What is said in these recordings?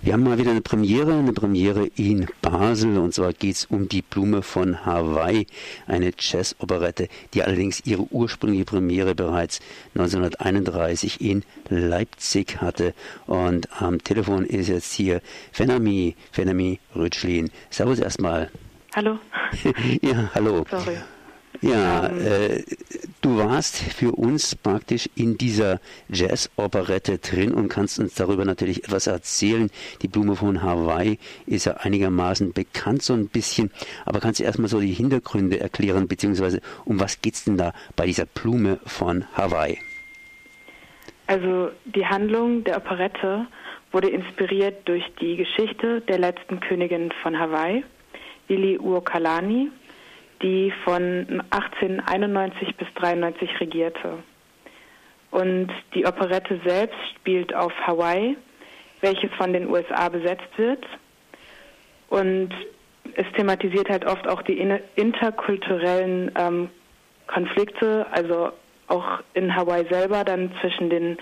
Wir haben mal wieder eine Premiere, eine Premiere in Basel und zwar geht es um die Blume von Hawaii, eine Jazz-Operette, die allerdings ihre ursprüngliche Premiere bereits 1931 in Leipzig hatte. Und am Telefon ist jetzt hier Fenami, Fenami Rütschlin. Servus erstmal. Hallo. ja, hallo. Sorry. Ja, äh, du warst für uns praktisch in dieser Jazz-Operette drin und kannst uns darüber natürlich etwas erzählen. Die Blume von Hawaii ist ja einigermaßen bekannt so ein bisschen, aber kannst du erstmal so die Hintergründe erklären, beziehungsweise um was geht es denn da bei dieser Blume von Hawaii? Also die Handlung der Operette wurde inspiriert durch die Geschichte der letzten Königin von Hawaii, Lili Uokalani die von 1891 bis 93 regierte. Und die Operette selbst spielt auf Hawaii, welches von den USA besetzt wird. Und es thematisiert halt oft auch die interkulturellen ähm, Konflikte, also auch in Hawaii selber, dann zwischen den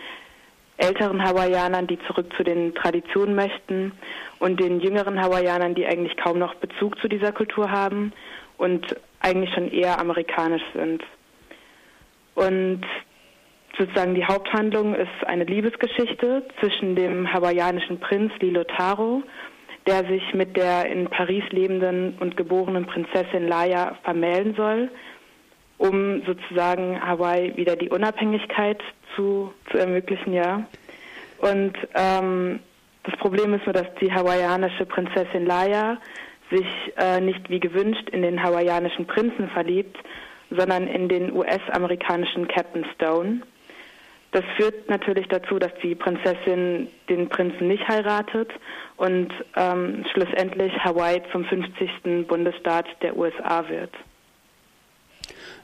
älteren Hawaiianern, die zurück zu den Traditionen möchten, und den jüngeren Hawaiianern, die eigentlich kaum noch Bezug zu dieser Kultur haben und eigentlich schon eher amerikanisch sind. Und sozusagen die Haupthandlung ist eine Liebesgeschichte zwischen dem hawaiianischen Prinz Lilo Taro, der sich mit der in Paris lebenden und geborenen Prinzessin Laia vermählen soll, um sozusagen Hawaii wieder die Unabhängigkeit zu, zu ermöglichen, ja. Und ähm, das Problem ist nur, dass die hawaiianische Prinzessin Laia sich äh, nicht wie gewünscht in den hawaiianischen Prinzen verliebt, sondern in den US-amerikanischen Captain Stone. Das führt natürlich dazu, dass die Prinzessin den Prinzen nicht heiratet und ähm, schlussendlich Hawaii zum 50. Bundesstaat der USA wird.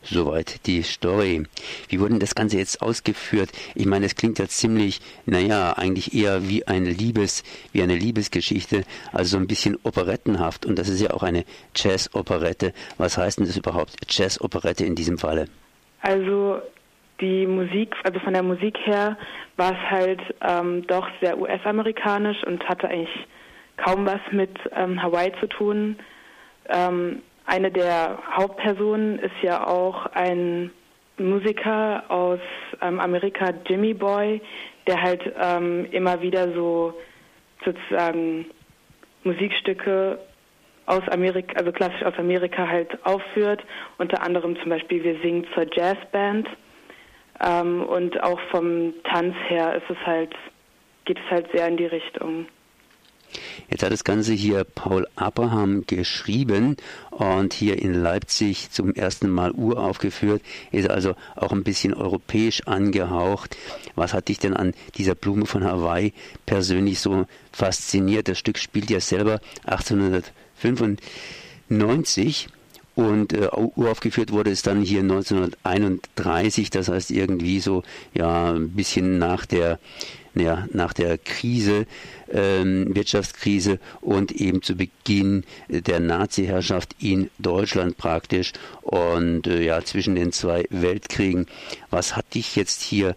Soweit die Story. Wie wurde das Ganze jetzt ausgeführt? Ich meine, es klingt ja ziemlich, naja, eigentlich eher wie eine Liebes, wie eine Liebesgeschichte, also so ein bisschen operettenhaft. Und das ist ja auch eine Jazz-Operette. Was heißt denn das überhaupt, Jazz-Operette in diesem Falle? Also die Musik, also von der Musik her war es halt ähm, doch sehr US-amerikanisch und hatte eigentlich kaum was mit ähm, Hawaii zu tun. Ähm, eine der Hauptpersonen ist ja auch ein Musiker aus ähm, Amerika, Jimmy Boy, der halt ähm, immer wieder so sozusagen Musikstücke aus Amerika, also klassisch aus Amerika halt aufführt. Unter anderem zum Beispiel Wir singen zur Jazzband. Ähm, und auch vom Tanz her ist es halt, geht es halt sehr in die Richtung. Jetzt hat das Ganze hier Paul Abraham geschrieben und hier in Leipzig zum ersten Mal uraufgeführt, ist also auch ein bisschen europäisch angehaucht. Was hat dich denn an dieser Blume von Hawaii persönlich so fasziniert? Das Stück spielt ja selber 1895 und äh, uraufgeführt wurde es dann hier 1931, das heißt irgendwie so ja ein bisschen nach der ja, nach der Krise, ähm, Wirtschaftskrise und eben zu Beginn der Nazi-Herrschaft in Deutschland praktisch und äh, ja zwischen den zwei Weltkriegen. Was hat dich jetzt hier,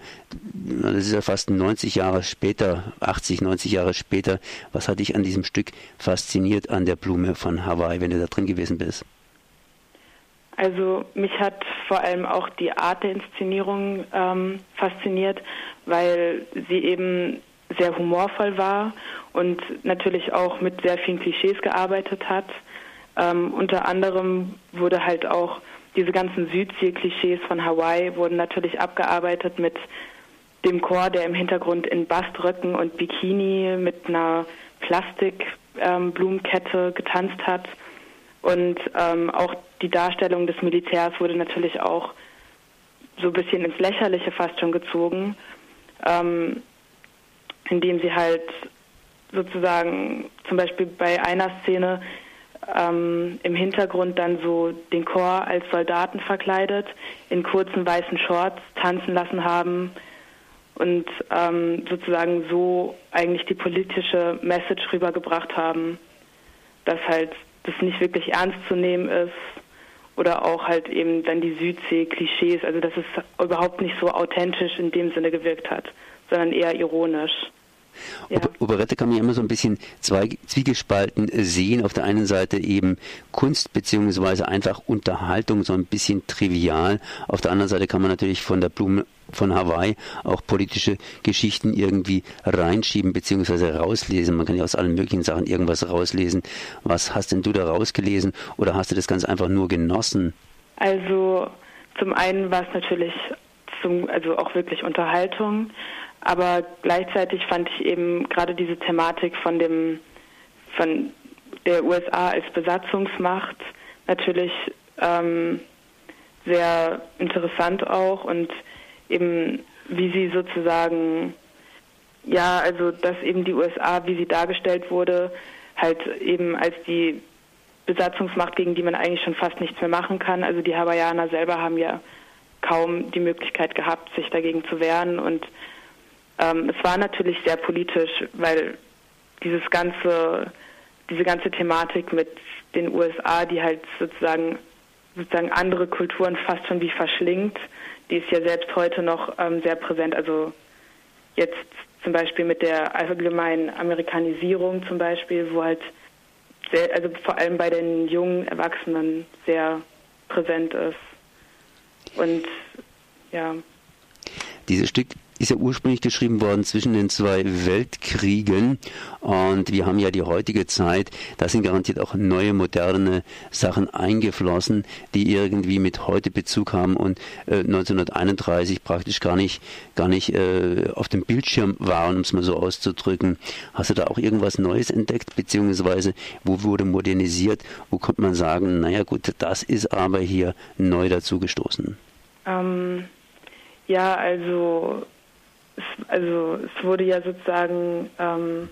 das ist ja fast 90 Jahre später, 80, 90 Jahre später, was hat dich an diesem Stück fasziniert an der Blume von Hawaii, wenn du da drin gewesen bist? Also mich hat vor allem auch die Art der Inszenierung ähm, fasziniert, weil sie eben sehr humorvoll war und natürlich auch mit sehr vielen Klischees gearbeitet hat. Ähm, unter anderem wurde halt auch diese ganzen Südsee-Klischees von Hawaii wurden natürlich abgearbeitet mit dem Chor, der im Hintergrund in Baströcken und Bikini mit einer Plastikblumenkette ähm, getanzt hat. Und ähm, auch die Darstellung des Militärs wurde natürlich auch so ein bisschen ins Lächerliche fast schon gezogen. Ähm, indem sie halt sozusagen zum Beispiel bei einer Szene ähm, im Hintergrund dann so den Chor als Soldaten verkleidet, in kurzen weißen Shorts tanzen lassen haben und ähm, sozusagen so eigentlich die politische Message rübergebracht haben, dass halt das nicht wirklich ernst zu nehmen ist oder auch halt eben dann die Südsee-Klischees, also dass es überhaupt nicht so authentisch in dem Sinne gewirkt hat, sondern eher ironisch. Ja. Operette kann man ja immer so ein bisschen zwei, zwiegespalten sehen. Auf der einen Seite eben Kunst beziehungsweise einfach Unterhaltung, so ein bisschen trivial. Auf der anderen Seite kann man natürlich von der Blume von Hawaii auch politische Geschichten irgendwie reinschieben beziehungsweise rauslesen. Man kann ja aus allen möglichen Sachen irgendwas rauslesen. Was hast denn du da rausgelesen oder hast du das ganz einfach nur genossen? Also zum einen war es natürlich zum, also auch wirklich Unterhaltung, aber gleichzeitig fand ich eben gerade diese Thematik von dem von der USA als Besatzungsmacht natürlich ähm, sehr interessant auch und eben wie sie sozusagen ja also dass eben die USA wie sie dargestellt wurde halt eben als die Besatzungsmacht gegen die man eigentlich schon fast nichts mehr machen kann. Also die Hawaiianer selber haben ja kaum die Möglichkeit gehabt sich dagegen zu wehren und ähm, es war natürlich sehr politisch, weil dieses ganze, diese ganze Thematik mit den USA, die halt sozusagen sozusagen andere Kulturen fast schon wie verschlingt, die ist ja selbst heute noch ähm, sehr präsent. Also jetzt zum Beispiel mit der allgemeinen Amerikanisierung zum Beispiel, wo halt sehr, also vor allem bei den jungen Erwachsenen sehr präsent ist. Und ja. Dieses Stück ist ja ursprünglich geschrieben worden zwischen den zwei Weltkriegen und wir haben ja die heutige Zeit, da sind garantiert auch neue moderne Sachen eingeflossen, die irgendwie mit heute Bezug haben und äh, 1931 praktisch gar nicht gar nicht äh, auf dem Bildschirm waren, um es mal so auszudrücken. Hast du da auch irgendwas Neues entdeckt, beziehungsweise wo wurde modernisiert, wo konnte man sagen, naja gut, das ist aber hier neu dazugestoßen? Ähm, ja, also es, also es wurde ja sozusagen, ähm,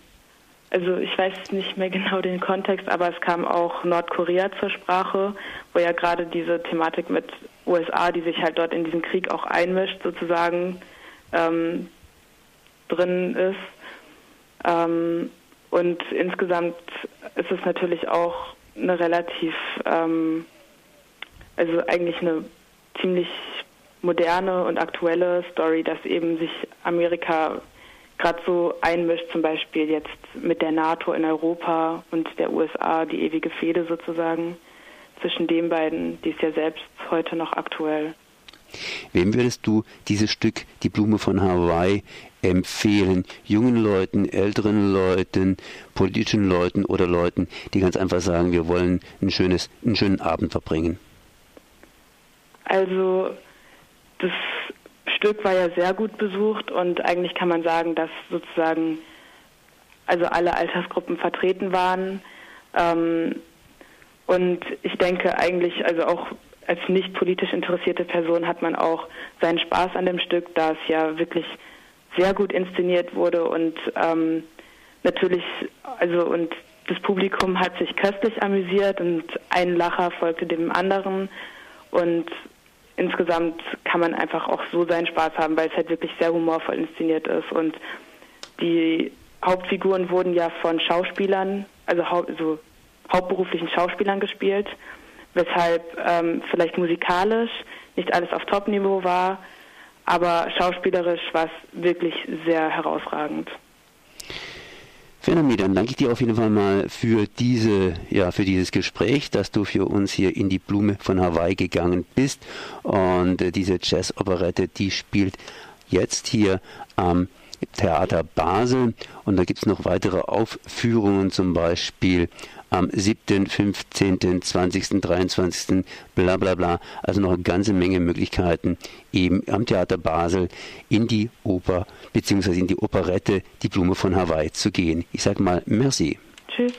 also ich weiß nicht mehr genau den Kontext, aber es kam auch Nordkorea zur Sprache, wo ja gerade diese Thematik mit USA, die sich halt dort in diesen Krieg auch einmischt, sozusagen ähm, drin ist. Ähm, und insgesamt ist es natürlich auch eine relativ, ähm, also eigentlich eine ziemlich moderne und aktuelle Story, dass eben sich Amerika gerade so einmischt, zum Beispiel jetzt mit der NATO in Europa und der USA, die ewige Fehde sozusagen zwischen den beiden, die ist ja selbst heute noch aktuell. Wem würdest du dieses Stück Die Blume von Hawaii empfehlen? Jungen Leuten, älteren Leuten, politischen Leuten oder Leuten, die ganz einfach sagen, wir wollen ein schönes, einen schönen Abend verbringen? Also das Stück war ja sehr gut besucht und eigentlich kann man sagen, dass sozusagen also alle Altersgruppen vertreten waren. Ähm, und ich denke eigentlich, also auch als nicht politisch interessierte Person hat man auch seinen Spaß an dem Stück, da es ja wirklich sehr gut inszeniert wurde und ähm, natürlich, also und das Publikum hat sich köstlich amüsiert und ein Lacher folgte dem anderen und insgesamt kann man einfach auch so seinen Spaß haben, weil es halt wirklich sehr humorvoll inszeniert ist. Und die Hauptfiguren wurden ja von Schauspielern, also, hau also hauptberuflichen Schauspielern gespielt, weshalb ähm, vielleicht musikalisch nicht alles auf Top-Niveau war, aber schauspielerisch war es wirklich sehr herausragend. Fernami, dann danke ich dir auf jeden Fall mal für diese, ja, für dieses Gespräch, dass du für uns hier in die Blume von Hawaii gegangen bist. Und äh, diese Jazz-Operette, die spielt jetzt hier am Theater Basel. Und da gibt es noch weitere Aufführungen, zum Beispiel am 7., 15., 20., 23., bla bla bla. Also noch eine ganze Menge Möglichkeiten, eben am Theater Basel in die Oper bzw. in die Operette Die Blume von Hawaii zu gehen. Ich sage mal merci. Tschüss.